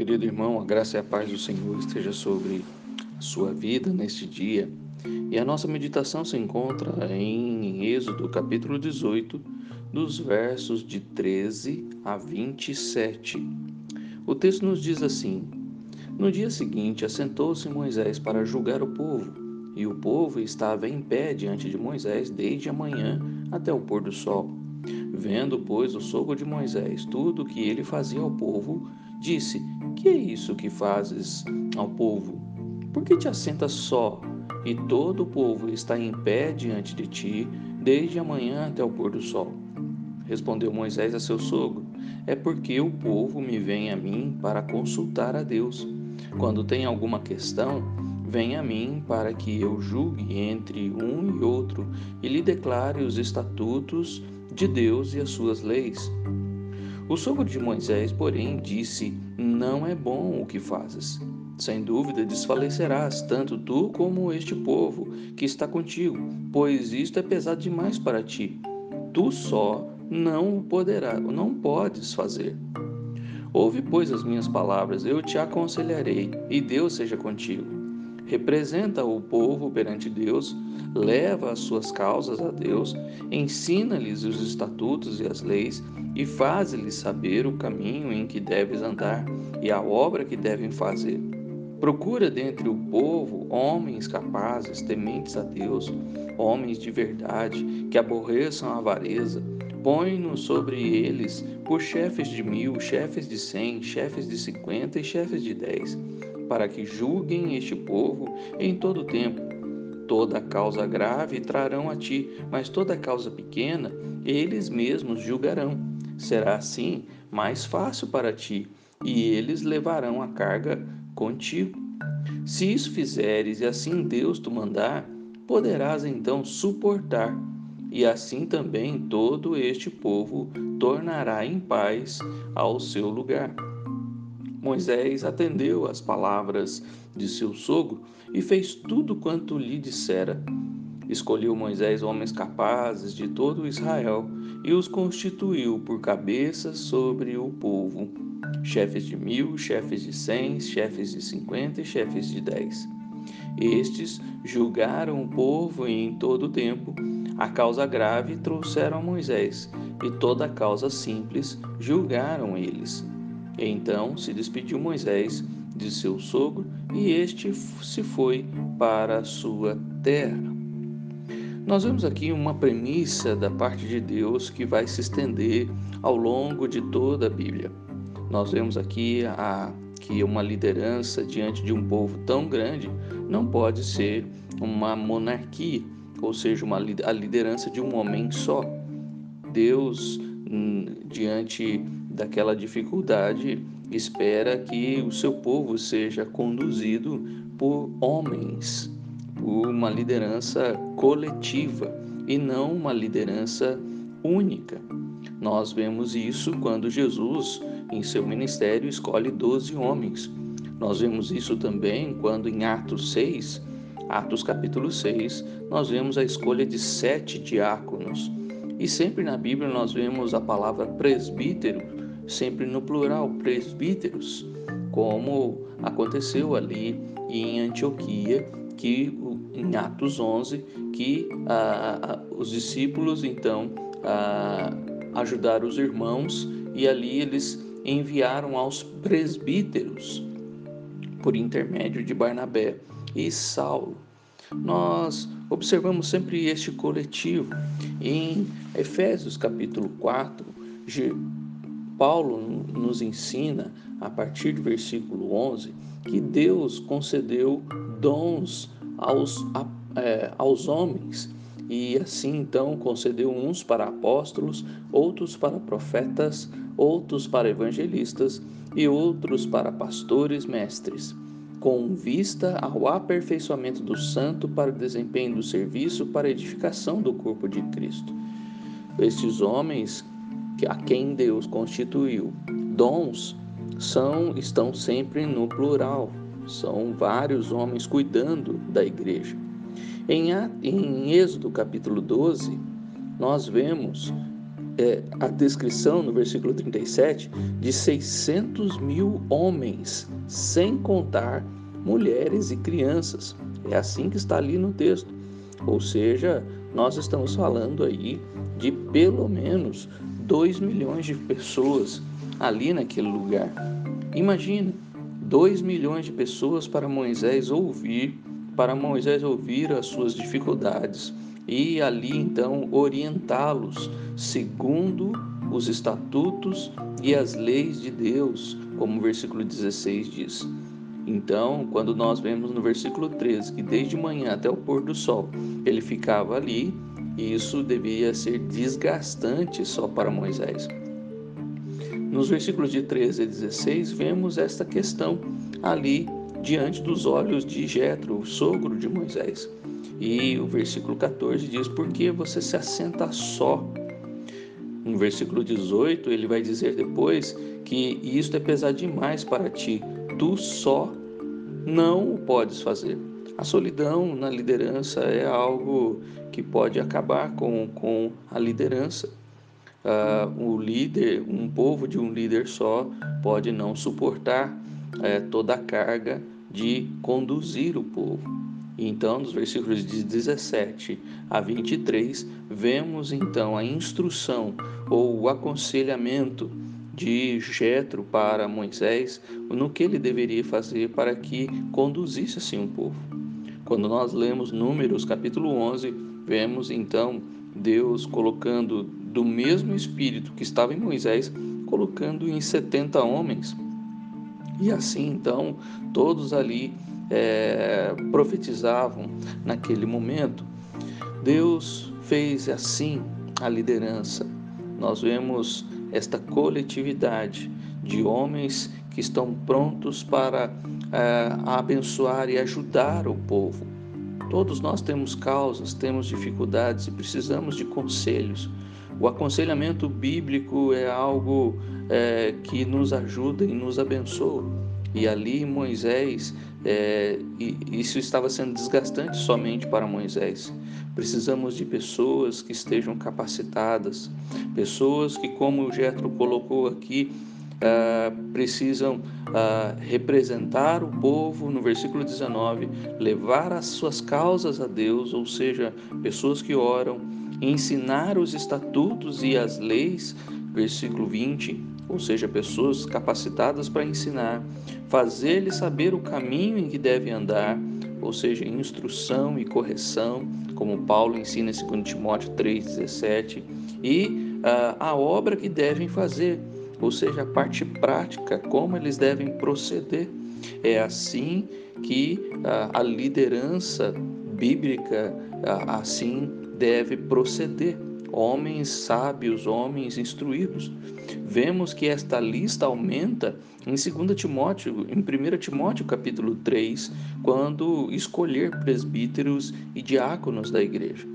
querido irmão, a graça e a paz do Senhor esteja sobre a sua vida neste dia. E a nossa meditação se encontra em Êxodo, capítulo 18, dos versos de 13 a 27. O texto nos diz assim: No dia seguinte, assentou-se Moisés para julgar o povo, e o povo estava em pé diante de Moisés desde a manhã até o pôr do sol. Vendo, pois, o sogro de Moisés tudo o que ele fazia ao povo, disse: Que é isso que fazes ao povo? Por que te assentas só, e todo o povo está em pé diante de ti, desde a manhã até o pôr do sol? Respondeu Moisés a seu sogro: É porque o povo me vem a mim para consultar a Deus. Quando tem alguma questão, vem a mim para que eu julgue entre um e outro e lhe declare os estatutos de Deus e as suas leis. O sogro de Moisés, porém, disse: Não é bom o que fazes. Sem dúvida desfalecerás, tanto tu como este povo que está contigo, pois isto é pesado demais para ti. Tu só não poderá, não podes fazer. Ouve, pois, as minhas palavras, eu te aconselharei, e Deus seja contigo representa o povo perante Deus, leva as suas causas a Deus, ensina-lhes os estatutos e as leis e faz-lhes saber o caminho em que deves andar e a obra que devem fazer. Procura dentre o povo homens capazes, tementes a Deus, homens de verdade, que aborreçam a avareza. Põe-nos sobre eles por chefes de mil, chefes de cem, chefes de cinquenta e chefes de dez para que julguem este povo em todo o tempo. Toda causa grave trarão a ti, mas toda causa pequena eles mesmos julgarão. Será assim mais fácil para ti, e eles levarão a carga contigo. Se isso fizeres e assim Deus te mandar, poderás então suportar, e assim também todo este povo tornará em paz ao seu lugar. Moisés atendeu às palavras de seu sogro e fez tudo quanto lhe dissera. Escolheu Moisés homens capazes de todo Israel e os constituiu por cabeças sobre o povo, chefes de mil, chefes de cem, chefes de cinquenta e chefes de dez. Estes julgaram o povo e em todo o tempo a causa grave trouxeram a Moisés, e toda a causa simples julgaram eles. Então se despediu Moisés de seu sogro e este se foi para a sua terra. Nós vemos aqui uma premissa da parte de Deus que vai se estender ao longo de toda a Bíblia. Nós vemos aqui a, que uma liderança diante de um povo tão grande não pode ser uma monarquia, ou seja, uma, a liderança de um homem só. Deus, hum, diante daquela dificuldade, espera que o seu povo seja conduzido por homens, por uma liderança coletiva e não uma liderança única. Nós vemos isso quando Jesus, em seu ministério, escolhe doze homens. Nós vemos isso também quando em Atos 6, Atos capítulo 6, nós vemos a escolha de sete diáconos. E sempre na Bíblia nós vemos a palavra presbítero sempre no plural, presbíteros, como aconteceu ali em Antioquia, que em Atos 11, que ah, os discípulos então ah, ajudaram os irmãos e ali eles enviaram aos presbíteros por intermédio de Barnabé e Saulo. Nós observamos sempre este coletivo. Em Efésios capítulo 4, Paulo nos ensina, a partir do versículo 11, que Deus concedeu dons aos, é, aos homens e assim então concedeu uns para apóstolos, outros para profetas, outros para evangelistas e outros para pastores mestres, com vista ao aperfeiçoamento do santo para o desempenho do serviço para a edificação do corpo de Cristo. Estes homens a quem Deus constituiu. Dons são estão sempre no plural. São vários homens cuidando da igreja. Em, em Êxodo capítulo 12, nós vemos é, a descrição no versículo 37 de 600 mil homens, sem contar mulheres e crianças. É assim que está ali no texto. Ou seja, nós estamos falando aí de pelo menos 2 milhões de pessoas ali naquele lugar. Imagina, 2 milhões de pessoas para Moisés ouvir, para Moisés ouvir as suas dificuldades e ali então orientá-los segundo os estatutos e as leis de Deus, como o versículo 16 diz. Então, quando nós vemos no versículo 13 que desde manhã até o pôr do sol ele ficava ali, isso devia ser desgastante só para Moisés. Nos versículos de 13 a 16, vemos esta questão ali diante dos olhos de Jetro, o sogro de Moisés. E o versículo 14 diz: Por que você se assenta só? No versículo 18, ele vai dizer depois que isto é pesado demais para ti, tu só não o podes fazer. A solidão na liderança é algo que pode acabar com, com a liderança. Uh, o líder, um povo de um líder só, pode não suportar uh, toda a carga de conduzir o povo. Então, nos versículos de 17 a 23, vemos então a instrução ou o aconselhamento de Jetro para Moisés no que ele deveria fazer para que conduzisse assim o povo. Quando nós lemos Números capítulo 11, vemos então Deus colocando do mesmo espírito que estava em Moisés, colocando em 70 homens. E assim então todos ali é, profetizavam naquele momento. Deus fez assim a liderança. Nós vemos esta coletividade de homens que estão prontos para é, abençoar e ajudar o povo. Todos nós temos causas, temos dificuldades e precisamos de conselhos. O aconselhamento bíblico é algo é, que nos ajuda e nos abençoa. E ali Moisés, é, isso estava sendo desgastante somente para Moisés. Precisamos de pessoas que estejam capacitadas, pessoas que, como o Getro colocou aqui, Uh, precisam uh, representar o povo no versículo 19, levar as suas causas a Deus, ou seja, pessoas que oram, ensinar os estatutos e as leis, versículo 20, ou seja, pessoas capacitadas para ensinar, fazer-lhe saber o caminho em que deve andar, ou seja, instrução e correção, como Paulo ensina em 2 Timóteo 3,17, e uh, a obra que devem fazer, ou seja, a parte prática, como eles devem proceder. É assim que uh, a liderança bíblica assim deve proceder homens sábios, homens instruídos. Vemos que esta lista aumenta em 2 Timóteo, em 1 Timóteo capítulo 3, quando escolher presbíteros e diáconos da igreja.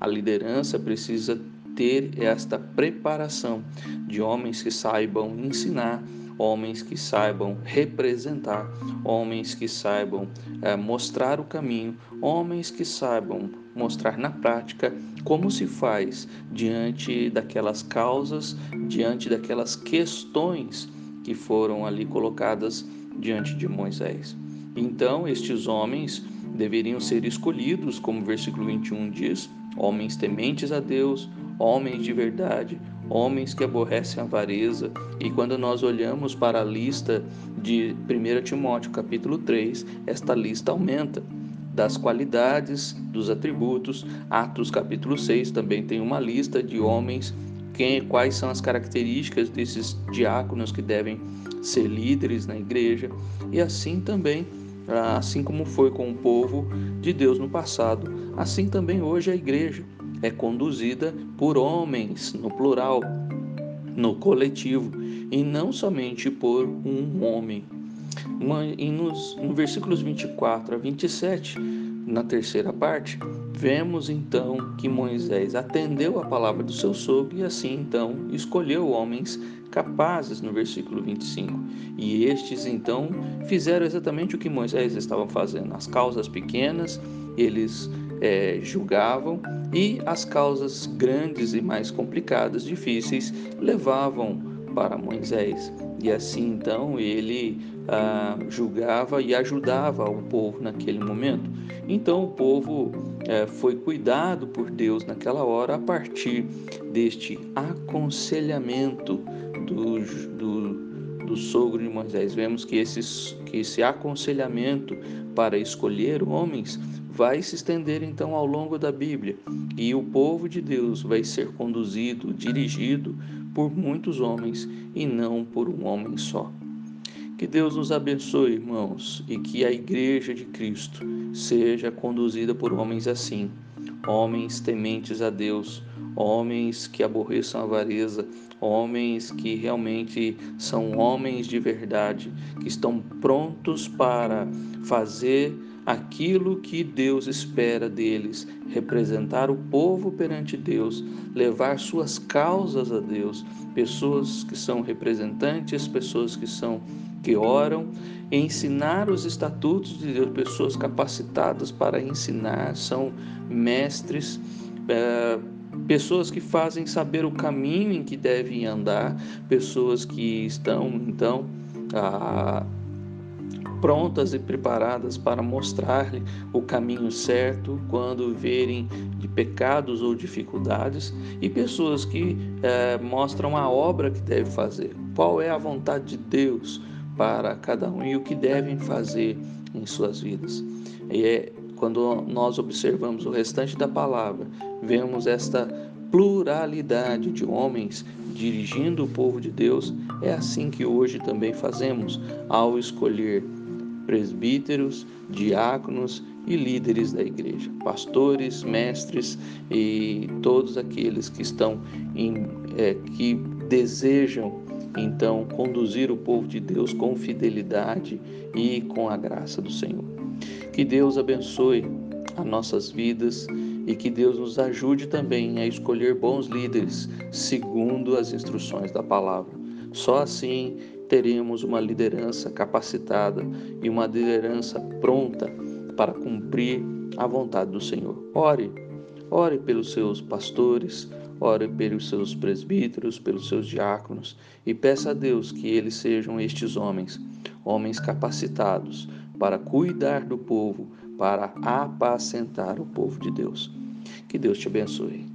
A liderança precisa ter esta preparação de homens que saibam ensinar, homens que saibam representar, homens que saibam é, mostrar o caminho, homens que saibam mostrar na prática como se faz diante daquelas causas, diante daquelas questões que foram ali colocadas diante de Moisés. Então, estes homens deveriam ser escolhidos, como o versículo 21 diz, homens tementes a Deus, homens de verdade, homens que aborrecem a avareza. E quando nós olhamos para a lista de 1 Timóteo, capítulo 3, esta lista aumenta das qualidades, dos atributos. Atos capítulo 6 também tem uma lista de homens, quem, quais são as características desses diáconos que devem ser líderes na igreja. E assim também, assim como foi com o povo de Deus no passado, assim também hoje a igreja é conduzida por homens, no plural, no coletivo, e não somente por um homem. E nos no versículos 24 a 27, na terceira parte, vemos então que Moisés atendeu a palavra do seu sogro e assim então escolheu homens capazes no versículo 25. E estes então fizeram exatamente o que Moisés estava fazendo. As causas pequenas, eles é, julgavam e as causas grandes e mais complicadas, difíceis, levavam para Moisés. E assim então ele ah, julgava e ajudava o povo naquele momento. Então o povo eh, foi cuidado por Deus naquela hora a partir deste aconselhamento do, do, do sogro de Moisés. Vemos que, esses, que esse aconselhamento para escolher homens vai se estender então ao longo da Bíblia e o povo de Deus vai ser conduzido, dirigido por muitos homens e não por um homem só. Que Deus nos abençoe, irmãos, e que a Igreja de Cristo seja conduzida por homens assim, homens tementes a Deus, homens que aborreçam a avareza, homens que realmente são homens de verdade, que estão prontos para fazer aquilo que Deus espera deles, representar o povo perante Deus, levar suas causas a Deus, pessoas que são representantes, pessoas que são que oram, ensinar os estatutos de Deus, pessoas capacitadas para ensinar, são mestres, é, pessoas que fazem saber o caminho em que devem andar, pessoas que estão então a, prontas e preparadas para mostrar-lhe o caminho certo quando verem de pecados ou dificuldades, e pessoas que é, mostram a obra que deve fazer, qual é a vontade de Deus para cada um e o que devem fazer em suas vidas. E é quando nós observamos o restante da palavra, vemos esta pluralidade de homens dirigindo o povo de Deus, é assim que hoje também fazemos ao escolher presbíteros, diáconos e líderes da igreja, pastores, mestres e todos aqueles que estão em, é, que desejam então conduzir o povo de Deus com fidelidade e com a graça do Senhor. Que Deus abençoe as nossas vidas e que Deus nos ajude também a escolher bons líderes segundo as instruções da palavra. Só assim teremos uma liderança capacitada e uma liderança pronta para cumprir a vontade do Senhor. Ore, ore pelos seus pastores, ore pelos seus presbíteros, pelos seus diáconos e peça a Deus que eles sejam estes homens, homens capacitados para cuidar do povo, para apacentar o povo de Deus. Que Deus te abençoe.